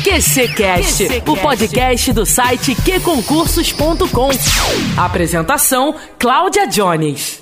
QCcast, o podcast do site qconcursos.com. Apresentação: Cláudia Jones.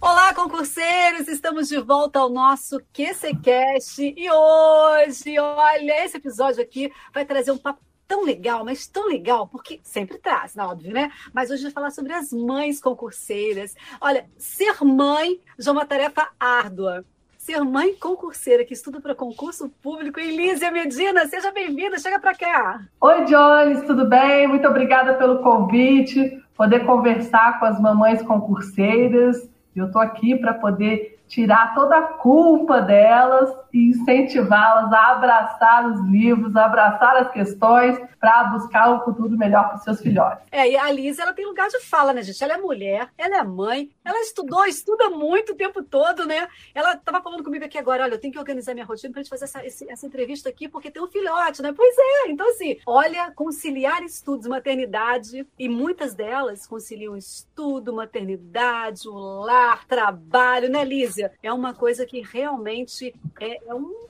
Olá, concurseiros! Estamos de volta ao nosso QCcast e hoje, olha, esse episódio aqui vai trazer um papo tão legal, mas tão legal, porque sempre traz, não, óbvio, né? Mas hoje vai falar sobre as mães concurseiras. Olha, ser mãe já é uma tarefa árdua ser mãe concurseira que estuda para concurso público. Elísia Medina, seja bem-vinda, chega para cá. Oi, Jones, tudo bem? Muito obrigada pelo convite, poder conversar com as mamães concurseiras. Eu estou aqui para poder tirar toda a culpa delas incentivá-las a abraçar os livros, a abraçar as questões para buscar um futuro melhor para os seus filhotes. É, e a Liz, ela tem lugar de fala, né, gente? Ela é mulher, ela é mãe, ela estudou, estuda muito o tempo todo, né? Ela estava falando comigo aqui agora, olha, eu tenho que organizar minha rotina para a gente fazer essa, esse, essa entrevista aqui, porque tem um filhote, né? Pois é, então assim, olha, conciliar estudos, maternidade, e muitas delas conciliam estudo, maternidade, o lar, trabalho, né, Lízia? É uma coisa que realmente é, é um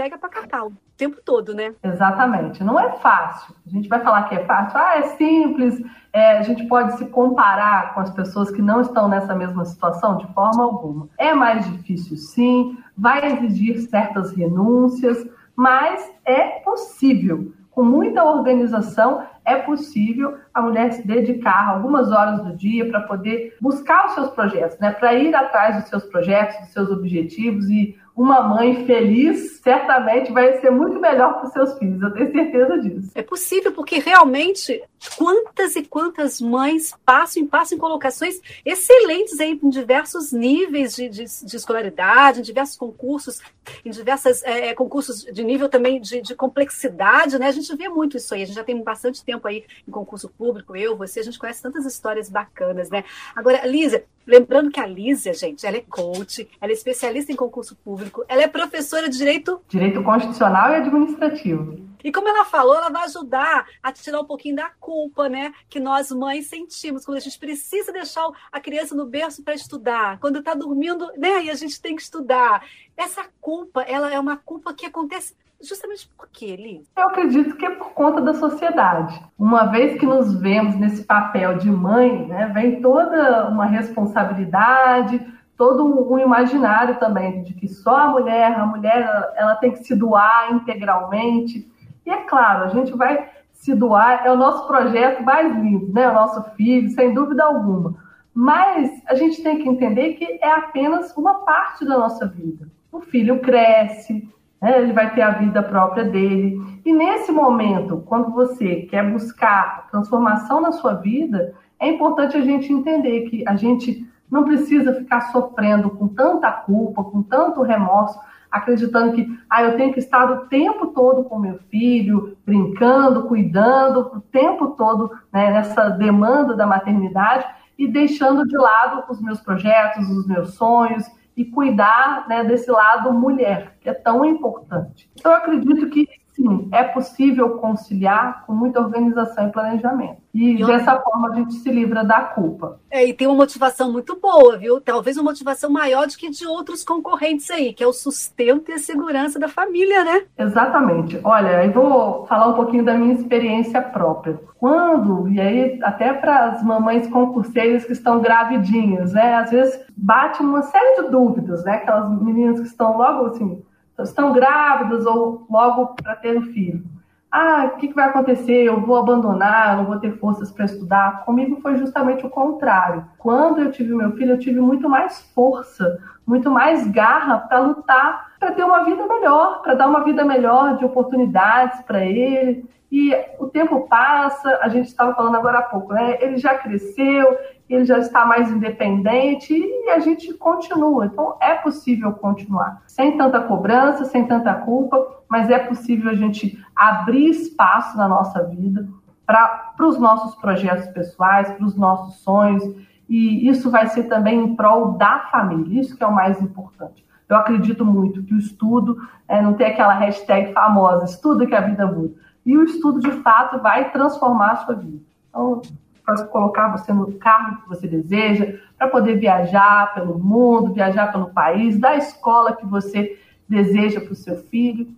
pega para catar o tempo todo, né? Exatamente. Não é fácil. A gente vai falar que é fácil. Ah, é simples. É, a gente pode se comparar com as pessoas que não estão nessa mesma situação de forma alguma. É mais difícil, sim. Vai exigir certas renúncias, mas é possível. Com muita organização, é possível a mulher se dedicar algumas horas do dia para poder buscar os seus projetos, né? para ir atrás dos seus projetos, dos seus objetivos e uma mãe feliz certamente vai ser muito melhor para os seus filhos, eu tenho certeza disso. É possível, porque realmente quantas e quantas mães passam e passam em colocações excelentes em diversos níveis de, de, de escolaridade, em diversos concursos, em diversos é, é, concursos de nível também de, de, complexidade, né? A gente vê muito isso aí, a gente já tem bastante tempo aí em concurso público, eu, você, a gente conhece tantas histórias bacanas, né? Agora, Lízia, lembrando que a Lízia, gente, ela é coach, ela é especialista em concurso público, ela é professora de Direito... Direito Constitucional e Administrativo. E como ela falou, ela vai ajudar a tirar um pouquinho da culpa, né? Que nós mães sentimos quando a gente precisa deixar a criança no berço para estudar, quando está dormindo, né? E a gente tem que estudar. Essa culpa, ela é uma culpa que acontece justamente por quê, Liz? Eu acredito que é por conta da sociedade. Uma vez que nos vemos nesse papel de mãe, né, vem toda uma responsabilidade, todo um imaginário também de que só a mulher, a mulher, ela tem que se doar integralmente. E é claro, a gente vai se doar, é o nosso projeto mais lindo, né? O nosso filho, sem dúvida alguma. Mas a gente tem que entender que é apenas uma parte da nossa vida. O filho cresce, né? ele vai ter a vida própria dele. E nesse momento, quando você quer buscar transformação na sua vida, é importante a gente entender que a gente não precisa ficar sofrendo com tanta culpa, com tanto remorso, acreditando que ah, eu tenho que estar o tempo todo com meu filho, brincando, cuidando, o tempo todo né, nessa demanda da maternidade e deixando de lado os meus projetos, os meus sonhos e cuidar né, desse lado mulher, que é tão importante. Então, eu acredito que sim, é possível conciliar com muita organização e planejamento. E, e dessa forma a gente se livra da culpa. É, e tem uma motivação muito boa, viu? Talvez uma motivação maior do que de outros concorrentes aí, que é o sustento e a segurança da família, né? Exatamente. Olha, eu vou falar um pouquinho da minha experiência própria. Quando, e aí até para as mamães concurseiras que estão gravidinhas, né? Às vezes bate uma série de dúvidas, né? Aquelas meninas que estão logo assim, estão grávidas ou logo para ter um filho. Ah, o que, que vai acontecer? Eu vou abandonar, eu não vou ter forças para estudar. Comigo foi justamente o contrário. Quando eu tive meu filho, eu tive muito mais força, muito mais garra para lutar, para ter uma vida melhor, para dar uma vida melhor de oportunidades para ele. E o tempo passa, a gente estava falando agora há pouco, né? Ele já cresceu, ele já está mais independente e a gente continua. Então é possível continuar, sem tanta cobrança, sem tanta culpa, mas é possível a gente abrir espaço na nossa vida para os nossos projetos pessoais, para os nossos sonhos, e isso vai ser também em prol da família, isso que é o mais importante. Eu acredito muito que o estudo, é, não tem aquela hashtag famosa, estudo que a vida muda e o estudo de fato vai transformar a sua vida. Então, para colocar você no carro que você deseja, para poder viajar pelo mundo, viajar pelo país, da escola que você deseja para o seu filho.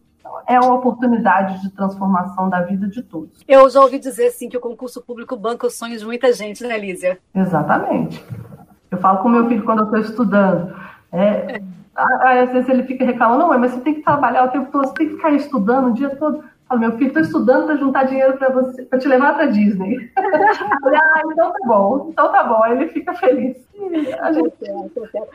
é uma oportunidade de transformação da vida de todos. Eu já ouvi dizer, sim, que o concurso público banca os sonhos de muita gente, né, Lízia? Exatamente. Eu falo com meu filho quando eu estou estudando. É, às vezes ele fica reclamando, não, mas você tem que trabalhar o tempo todo, você tem que ficar estudando o dia todo. Falo, meu filho, estou estudando para juntar dinheiro para você, para te levar para Disney. ah, então tá bom, então tá bom. Aí ele fica feliz. A gente...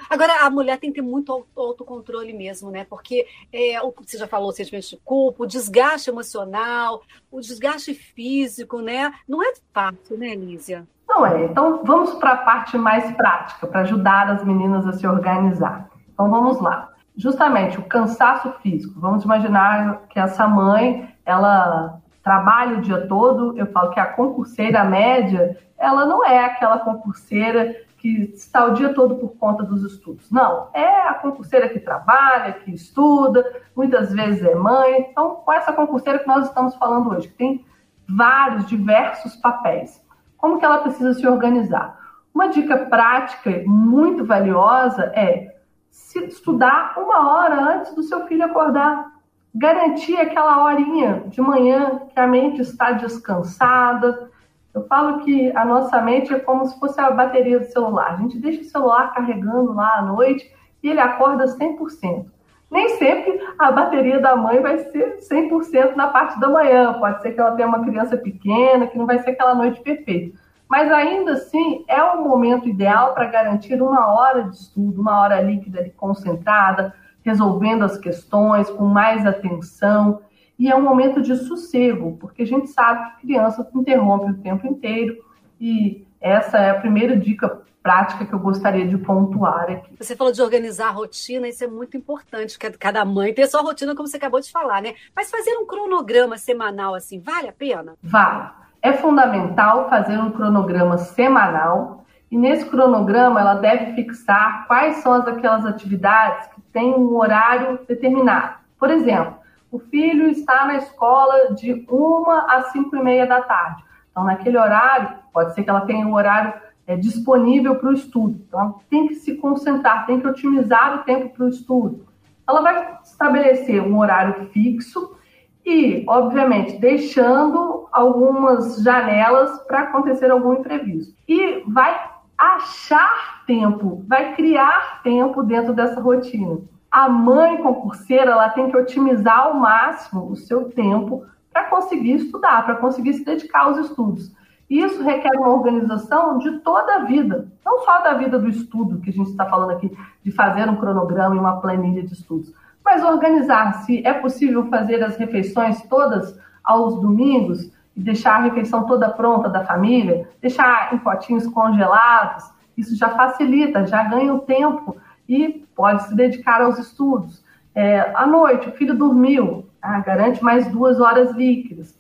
Agora, a mulher tem que ter muito autocontrole mesmo, né? Porque é, você já falou, sentimento de culpa, o desgaste emocional, o desgaste físico, né? Não é fácil, né, Lízia? Não é. Então, vamos para a parte mais prática, para ajudar as meninas a se organizar. Então, vamos lá. Justamente o cansaço físico. Vamos imaginar que essa mãe ela trabalha o dia todo, eu falo que a concurseira média, ela não é aquela concurseira que está o dia todo por conta dos estudos. Não, é a concurseira que trabalha, que estuda, muitas vezes é mãe. Então, com essa concurseira que nós estamos falando hoje, que tem vários, diversos papéis, como que ela precisa se organizar? Uma dica prática muito valiosa é estudar uma hora antes do seu filho acordar garantir aquela horinha de manhã que a mente está descansada. Eu falo que a nossa mente é como se fosse a bateria do celular. A gente deixa o celular carregando lá à noite e ele acorda 100%. Nem sempre a bateria da mãe vai ser 100% na parte da manhã. Pode ser que ela tenha uma criança pequena, que não vai ser aquela noite perfeita. Mas ainda assim, é o momento ideal para garantir uma hora de estudo, uma hora líquida e concentrada, resolvendo as questões com mais atenção. E é um momento de sossego, porque a gente sabe que criança interrompe o tempo inteiro. E essa é a primeira dica prática que eu gostaria de pontuar aqui. Você falou de organizar a rotina, isso é muito importante, que cada mãe tem a sua rotina, como você acabou de falar, né? Mas fazer um cronograma semanal assim, vale a pena? Vale. É fundamental fazer um cronograma semanal e nesse cronograma ela deve fixar quais são as, aquelas atividades que têm um horário determinado. Por exemplo, o filho está na escola de uma às cinco e meia da tarde. Então, naquele horário, pode ser que ela tenha um horário é, disponível para o estudo. Então, tem que se concentrar, tem que otimizar o tempo para o estudo. Ela vai estabelecer um horário fixo e, obviamente, deixando algumas janelas para acontecer algum imprevisto. E vai achar tempo, vai criar tempo dentro dessa rotina. A mãe concurseira ela tem que otimizar ao máximo o seu tempo para conseguir estudar, para conseguir se dedicar aos estudos. Isso requer uma organização de toda a vida, não só da vida do estudo, que a gente está falando aqui, de fazer um cronograma e uma planilha de estudos, mas organizar-se. É possível fazer as refeições todas aos domingos? e deixar a refeição toda pronta da família, deixar em potinhos congelados, isso já facilita, já ganha o tempo e pode se dedicar aos estudos. É, à noite, o filho dormiu, ah, garante mais duas horas líquidas.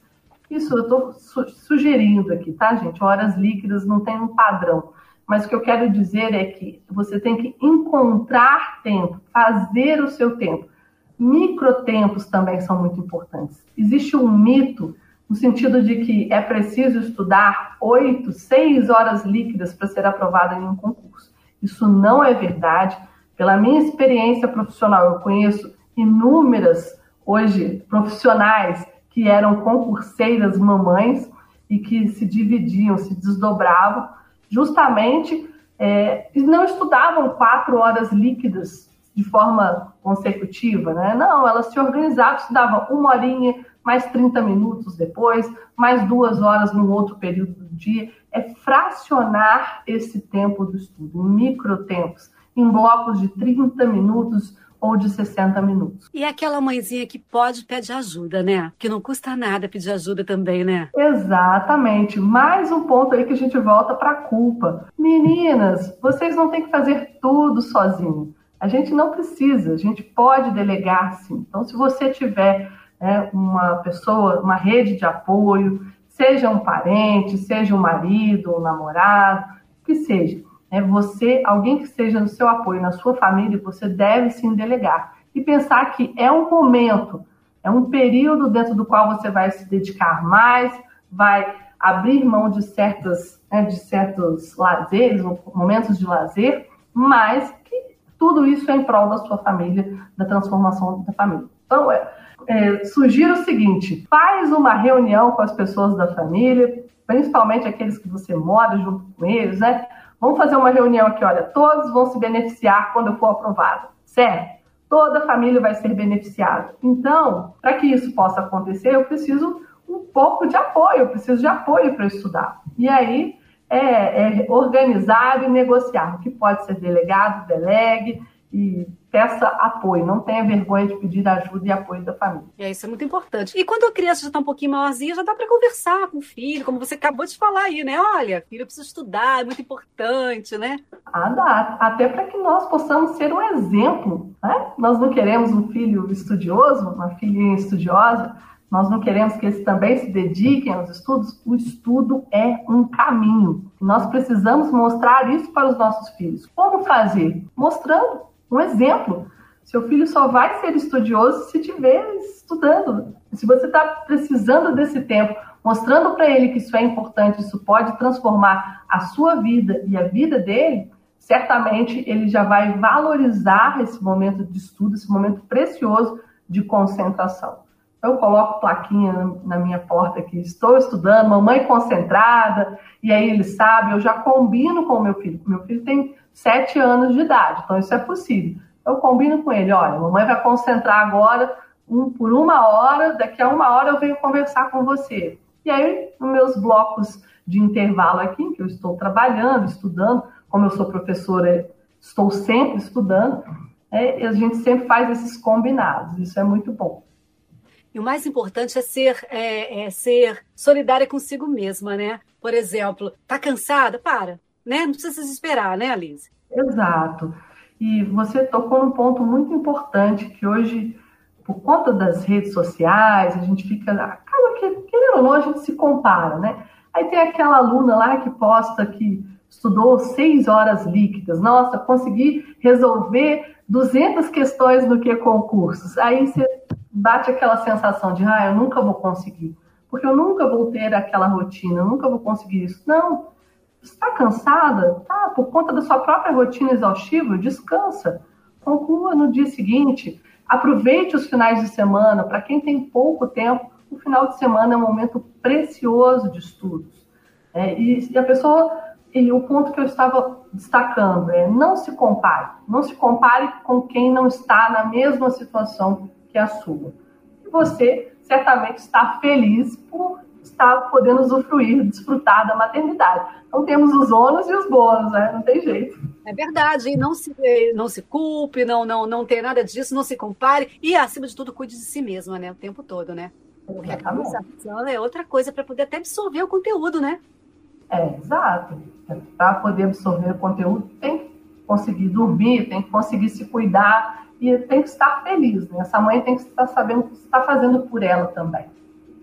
Isso eu estou su sugerindo aqui, tá, gente? Horas líquidas não tem um padrão. Mas o que eu quero dizer é que você tem que encontrar tempo, fazer o seu tempo. Microtempos também são muito importantes. Existe um mito no sentido de que é preciso estudar oito, seis horas líquidas para ser aprovado em um concurso. Isso não é verdade. Pela minha experiência profissional, eu conheço inúmeras, hoje, profissionais que eram concurseiras mamães e que se dividiam, se desdobravam, justamente é, não estudavam quatro horas líquidas de forma consecutiva, né? Não, elas se organizavam, estudavam uma horinha, mais 30 minutos depois, mais duas horas num outro período do dia. É fracionar esse tempo do estudo, em microtempos, em blocos de 30 minutos ou de 60 minutos. E aquela mãezinha que pode pedir ajuda, né? Que não custa nada pedir ajuda também, né? Exatamente. Mais um ponto aí que a gente volta para a culpa. Meninas, vocês não têm que fazer tudo sozinho. A gente não precisa, a gente pode delegar sim. Então, se você tiver né, uma pessoa, uma rede de apoio, seja um parente, seja um marido, um namorado, que seja. Né, você, alguém que seja no seu apoio, na sua família, você deve se delegar. E pensar que é um momento, é um período dentro do qual você vai se dedicar mais, vai abrir mão de certas, né, de certos lazeres, momentos de lazer, mas que tudo isso é em prol da sua família, da transformação da família. Então, é, é, sugiro o seguinte: faz uma reunião com as pessoas da família, principalmente aqueles que você mora junto com eles, né? Vamos fazer uma reunião aqui, olha, todos vão se beneficiar quando eu for aprovado, certo? Toda a família vai ser beneficiada. Então, para que isso possa acontecer, eu preciso um pouco de apoio, eu preciso de apoio para estudar. E aí é, é organizar e negociar, o que pode ser delegado, delegue, e peça apoio, não tenha vergonha de pedir ajuda e apoio da família. É, isso é muito importante. E quando a criança já está um pouquinho maiorzinha, já dá para conversar com o filho, como você acabou de falar aí, né? Olha, filho, eu preciso estudar, é muito importante, né? Ah, dá. Até para que nós possamos ser um exemplo, né? Nós não queremos um filho estudioso, uma filhinha estudiosa, nós não queremos que eles também se dediquem aos estudos. O estudo é um caminho. Nós precisamos mostrar isso para os nossos filhos. Como fazer? Mostrando um exemplo. Seu filho só vai ser estudioso se estiver estudando. Se você está precisando desse tempo, mostrando para ele que isso é importante, isso pode transformar a sua vida e a vida dele, certamente ele já vai valorizar esse momento de estudo, esse momento precioso de concentração. Eu coloco plaquinha na minha porta que estou estudando, mamãe concentrada, e aí ele sabe, eu já combino com o meu filho. Meu filho tem sete anos de idade, então isso é possível. Eu combino com ele, olha, mamãe vai concentrar agora um, por uma hora, daqui a uma hora eu venho conversar com você. E aí, nos meus blocos de intervalo aqui, que eu estou trabalhando, estudando, como eu sou professora, estou sempre estudando, é, a gente sempre faz esses combinados, isso é muito bom. E o mais importante é ser, é, é ser solidária consigo mesma, né? Por exemplo, tá cansada? Para né? Não precisa se desesperar, né, Alice? Exato. E você tocou num ponto muito importante que hoje, por conta das redes sociais, a gente fica, acaba que, querendo ou não, a gente se compara, né? Aí tem aquela aluna lá que posta que estudou seis horas líquidas. Nossa, consegui resolver 200 questões do que concursos. Aí você bate aquela sensação de, ah, eu nunca vou conseguir, porque eu nunca vou ter aquela rotina, eu nunca vou conseguir isso. Não, Está cansada? Tá, por conta da sua própria rotina exaustiva, descansa. Conclua no dia seguinte. Aproveite os finais de semana. Para quem tem pouco tempo, o final de semana é um momento precioso de estudos. É, e, e a pessoa, e o ponto que eu estava destacando é não se compare. Não se compare com quem não está na mesma situação que a sua. E você certamente está feliz por está podendo usufruir, desfrutar da maternidade. Então temos os ônus e os bônus, né? Não tem jeito. É verdade, e não se, não se culpe, não, não, não tem nada disso, não se compare e, acima de tudo, cuide de si mesma, né? O tempo todo, né? Porque a conversação é outra coisa para poder até absorver o conteúdo, né? É, exato. Para poder absorver o conteúdo, tem que conseguir dormir, tem que conseguir se cuidar e tem que estar feliz, né? Essa mãe tem que estar sabendo o que está fazendo por ela também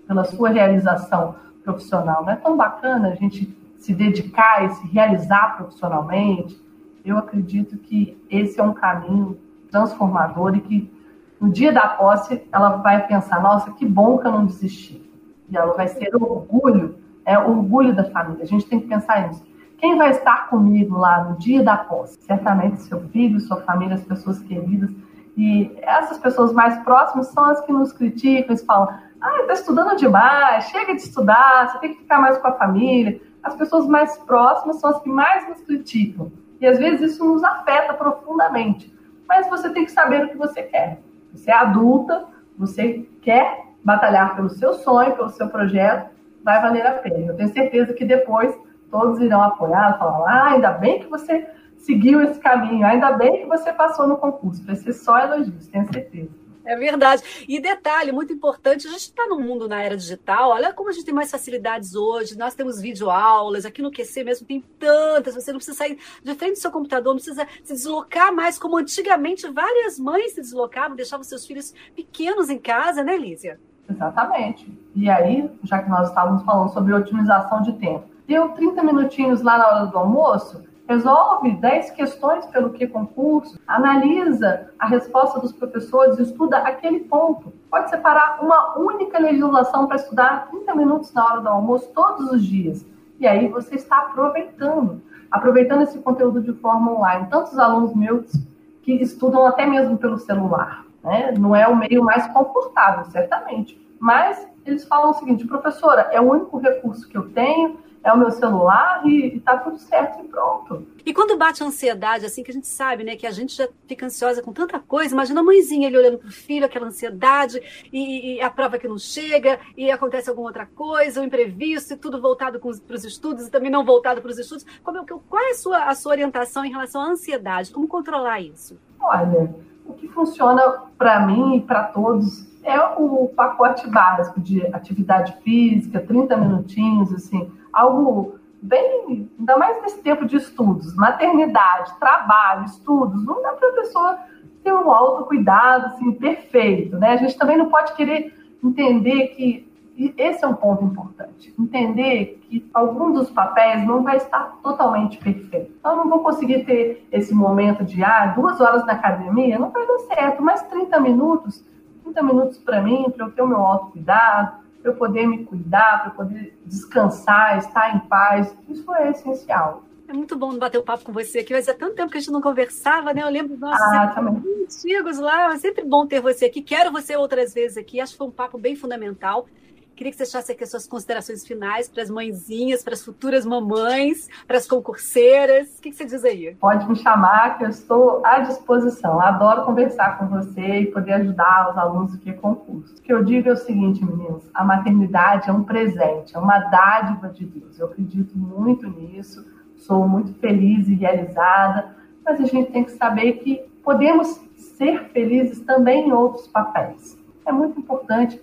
pela sua realização profissional. Não é tão bacana a gente se dedicar e se realizar profissionalmente? Eu acredito que esse é um caminho transformador e que no dia da posse ela vai pensar: nossa, que bom que eu não desisti. E ela vai ser orgulho, é orgulho da família. A gente tem que pensar nisso. Quem vai estar comigo lá no dia da posse? Certamente seu filho, sua família, as pessoas queridas. E essas pessoas mais próximas são as que nos criticam e falam: ah, está estudando demais, chega de estudar, você tem que ficar mais com a família. As pessoas mais próximas são as que mais nos criticam. E às vezes isso nos afeta profundamente. Mas você tem que saber o que você quer. Você é adulta, você quer batalhar pelo seu sonho, pelo seu projeto, vai valer a pena. Eu tenho certeza que depois todos irão apoiar, falar: ah, ainda bem que você seguiu esse caminho, ainda bem que você passou no concurso. Vai ser só elogios, tenho certeza. É verdade. E detalhe muito importante, a gente está no mundo na era digital, olha como a gente tem mais facilidades hoje, nós temos videoaulas, aqui no QC mesmo tem tantas, você não precisa sair de frente do seu computador, não precisa se deslocar mais, como antigamente várias mães se deslocavam, deixavam seus filhos pequenos em casa, né, Lízia? Exatamente. E aí, já que nós estávamos falando sobre otimização de tempo, deu 30 minutinhos lá na hora do almoço, resolve 10 questões pelo que concurso, analisa a resposta dos professores, estuda aquele ponto. Pode separar uma única legislação para estudar 30 minutos na hora do almoço todos os dias. E aí você está aproveitando, aproveitando esse conteúdo de forma online. Tantos alunos meus que estudam até mesmo pelo celular. Né? Não é o meio mais confortável, certamente. Mas eles falam o seguinte, professora, é o único recurso que eu tenho, é o meu celular e, está tudo certo e pronto. E quando bate a ansiedade, assim, que a gente sabe, né, que a gente já fica ansiosa com tanta coisa, imagina a mãezinha ele olhando pro filho, aquela ansiedade, e, e a prova que não chega, e acontece alguma outra coisa, um imprevisto, e tudo voltado para os estudos, e também não voltado para os estudos. Como, é qual é a sua, a sua orientação em relação à ansiedade? Como controlar isso? Olha, o que funciona para mim e para todos é o pacote básico de atividade física, 30 minutinhos, assim, algo bem, ainda mais nesse tempo de estudos, maternidade, trabalho, estudos, não dá para a pessoa ter um autocuidado assim, perfeito, né? A gente também não pode querer entender que esse é um ponto importante. Entender que algum dos papéis não vai estar totalmente perfeito. Então, eu não vou conseguir ter esse momento de, ah, duas horas na academia, não vai dar certo, mas 30 minutos 30 minutos para mim, para eu ter o meu autocuidado, para eu poder me cuidar, para eu poder descansar, estar em paz. Isso é essencial. É muito bom bater o um papo com você aqui, mas há tanto tempo que a gente não conversava, né? Eu lembro dos nossos ah, antigos lá, é sempre bom ter você aqui. Quero você outras vezes aqui, acho que foi um papo bem fundamental. Queria que você deixasse aqui as suas considerações finais para as mãezinhas, para as futuras mamães, para as concurseiras. O que, você diz aí? Pode me chamar, que eu estou à disposição. Adoro conversar com você e poder ajudar os alunos que concurso. O que eu digo é o seguinte, meninos: a maternidade é um presente, é uma dádiva de Deus. Eu acredito muito nisso, sou muito feliz e realizada, mas a gente tem que saber que podemos ser felizes também em outros papéis. É muito importante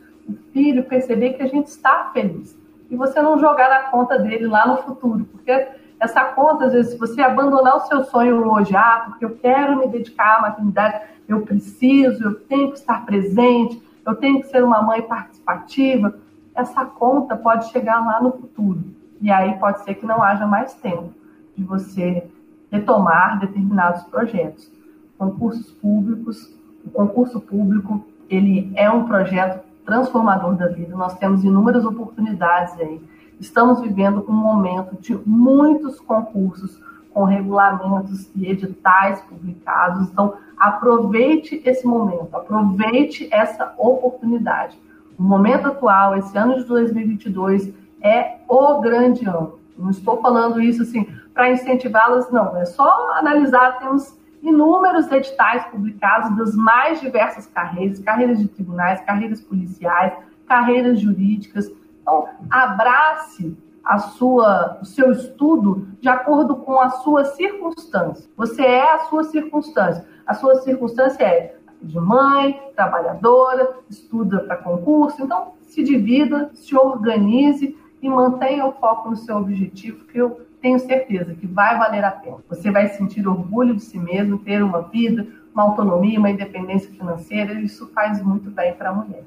filho perceber que a gente está feliz. E você não jogar na conta dele lá no futuro. Porque essa conta, às vezes, se você abandonar o seu sonho hoje, ah, porque eu quero me dedicar à maternidade, eu preciso, eu tenho que estar presente, eu tenho que ser uma mãe participativa, essa conta pode chegar lá no futuro. E aí pode ser que não haja mais tempo de você retomar determinados projetos. Concursos públicos, o concurso público, ele é um projeto transformador da vida. Nós temos inúmeras oportunidades aí. Estamos vivendo um momento de muitos concursos com regulamentos e editais publicados. Então, aproveite esse momento, aproveite essa oportunidade. O momento atual, esse ano de 2022, é o grande ano. Não estou falando isso assim para incentivá-las, não. É só analisar, temos inúmeros editais publicados das mais diversas carreiras, carreiras de tribunais, carreiras policiais, carreiras jurídicas. Então, abrace a sua, o seu estudo de acordo com a sua circunstância. Você é a sua circunstância. A sua circunstância é de mãe, trabalhadora, estuda para concurso. Então, se divida, se organize e mantenha o foco no seu objetivo, que eu tenho certeza que vai valer a pena. Você vai sentir orgulho de si mesmo, ter uma vida, uma autonomia, uma independência financeira, isso faz muito bem para a mulher.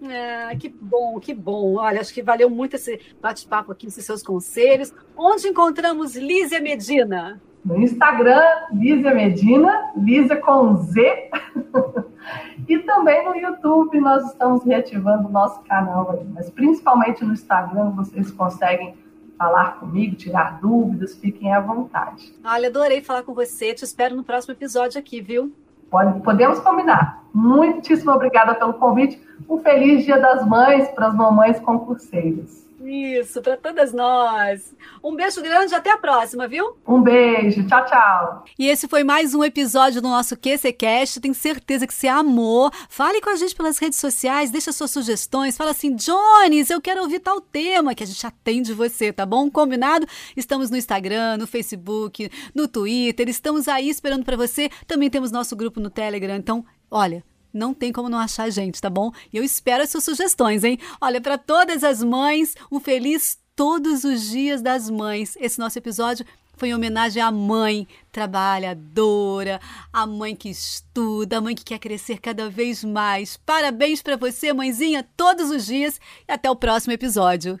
É, que bom, que bom. Olha, acho que valeu muito esse bate-papo aqui, esses seus conselhos. Onde encontramos Lízia Medina? No Instagram, Lízia Medina, Lízia com Z. e também no YouTube, nós estamos reativando o nosso canal aí. Mas principalmente no Instagram, vocês conseguem falar comigo, tirar dúvidas, fiquem à vontade. Olha, adorei falar com você. Te espero no próximo episódio aqui, viu? Pode, podemos combinar. Muitíssimo obrigada pelo convite. Um feliz Dia das Mães para as mamães concurseiras. Isso, para todas nós. Um beijo grande, até a próxima, viu? Um beijo, tchau, tchau. E esse foi mais um episódio do nosso QCCast. Tenho certeza que você amou. Fale com a gente pelas redes sociais, deixa suas sugestões. Fala assim, Jones, eu quero ouvir tal tema que a gente atende você, tá bom? Combinado? Estamos no Instagram, no Facebook, no Twitter. Estamos aí esperando para você. Também temos nosso grupo no Telegram. Então, olha não tem como não achar a gente, tá bom? E eu espero as suas sugestões, hein? Olha, para todas as mães, um feliz todos os dias das mães. Esse nosso episódio foi em homenagem à mãe trabalhadora, à mãe que estuda, a mãe que quer crescer cada vez mais. Parabéns para você, mãezinha, todos os dias e até o próximo episódio.